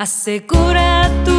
Asegura tu